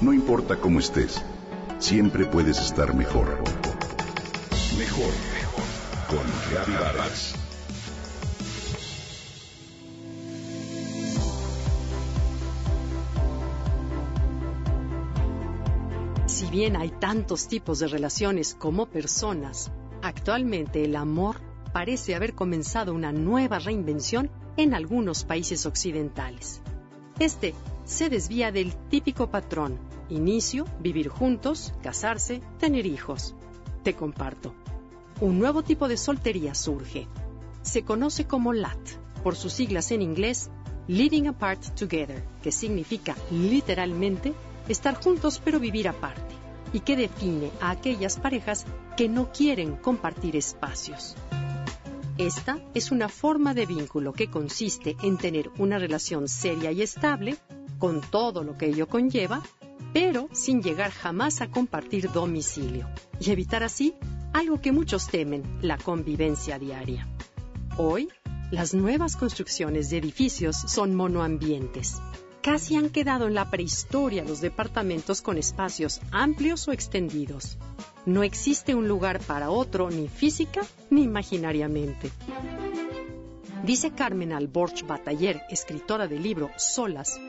No importa cómo estés, siempre puedes estar mejor. Mejor, mejor. Con Vargas. Si bien hay tantos tipos de relaciones como personas, actualmente el amor parece haber comenzado una nueva reinvención en algunos países occidentales. Este se desvía del típico patrón, inicio, vivir juntos, casarse, tener hijos. Te comparto. Un nuevo tipo de soltería surge. Se conoce como LAT, por sus siglas en inglés, Living Apart Together, que significa literalmente estar juntos pero vivir aparte, y que define a aquellas parejas que no quieren compartir espacios. Esta es una forma de vínculo que consiste en tener una relación seria y estable, con todo lo que ello conlleva, pero sin llegar jamás a compartir domicilio, y evitar así algo que muchos temen, la convivencia diaria. Hoy, las nuevas construcciones de edificios son monoambientes. Casi han quedado en la prehistoria los departamentos con espacios amplios o extendidos. No existe un lugar para otro ni física ni imaginariamente. Dice Carmen Alborch Bataller, escritora del libro Solas,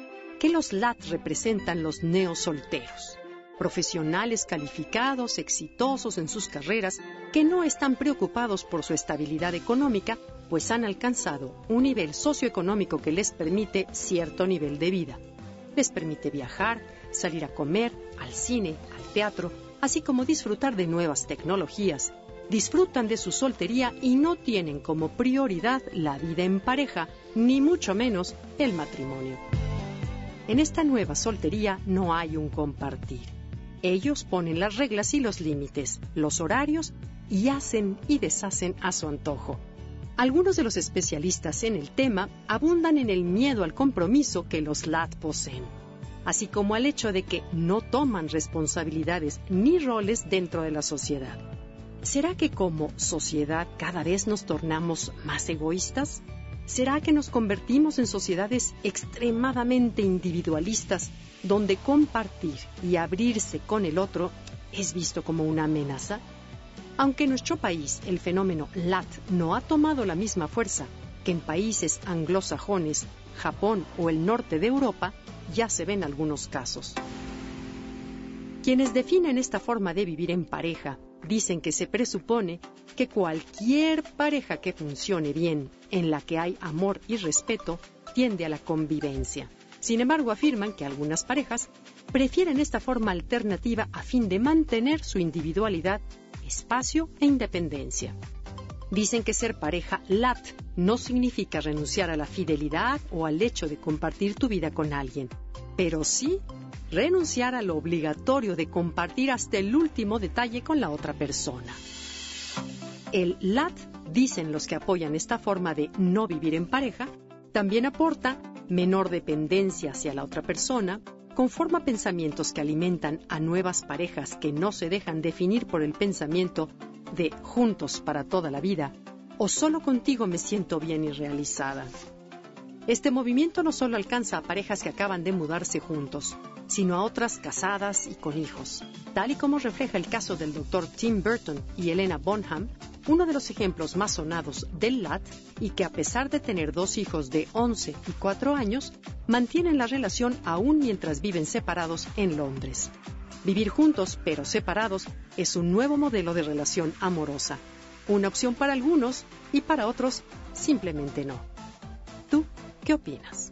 que los LAT representan los neosolteros, profesionales calificados, exitosos en sus carreras, que no están preocupados por su estabilidad económica, pues han alcanzado un nivel socioeconómico que les permite cierto nivel de vida. Les permite viajar, salir a comer, al cine, al teatro, así como disfrutar de nuevas tecnologías. Disfrutan de su soltería y no tienen como prioridad la vida en pareja, ni mucho menos el matrimonio. En esta nueva soltería no hay un compartir. Ellos ponen las reglas y los límites, los horarios y hacen y deshacen a su antojo. Algunos de los especialistas en el tema abundan en el miedo al compromiso que los LAT poseen así como al hecho de que no toman responsabilidades ni roles dentro de la sociedad. ¿Será que como sociedad cada vez nos tornamos más egoístas? ¿Será que nos convertimos en sociedades extremadamente individualistas, donde compartir y abrirse con el otro es visto como una amenaza? Aunque en nuestro país el fenómeno LAT no ha tomado la misma fuerza que en países anglosajones, Japón o el norte de Europa, ya se ven algunos casos. Quienes definen esta forma de vivir en pareja dicen que se presupone que cualquier pareja que funcione bien, en la que hay amor y respeto, tiende a la convivencia. Sin embargo, afirman que algunas parejas prefieren esta forma alternativa a fin de mantener su individualidad, espacio e independencia. Dicen que ser pareja LAT no significa renunciar a la fidelidad o al hecho de compartir tu vida con alguien, pero sí renunciar a lo obligatorio de compartir hasta el último detalle con la otra persona. El LAT, dicen los que apoyan esta forma de no vivir en pareja, también aporta menor dependencia hacia la otra persona, conforma pensamientos que alimentan a nuevas parejas que no se dejan definir por el pensamiento de juntos para toda la vida o solo contigo me siento bien y realizada. Este movimiento no solo alcanza a parejas que acaban de mudarse juntos, sino a otras casadas y con hijos, tal y como refleja el caso del doctor Tim Burton y Elena Bonham, uno de los ejemplos más sonados del LAT y que a pesar de tener dos hijos de 11 y 4 años, mantienen la relación aún mientras viven separados en Londres. Vivir juntos pero separados es un nuevo modelo de relación amorosa. Una opción para algunos y para otros simplemente no. ¿Tú qué opinas?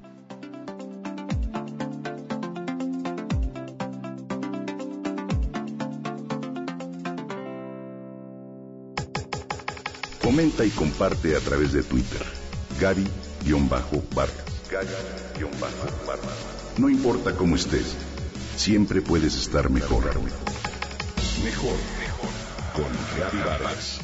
Comenta y comparte a través de Twitter. Gaby-Vargas. Gaby-Vargas. No importa cómo estés siempre puedes estar mejor. Mejor, mejor. Con Gaby Vargas.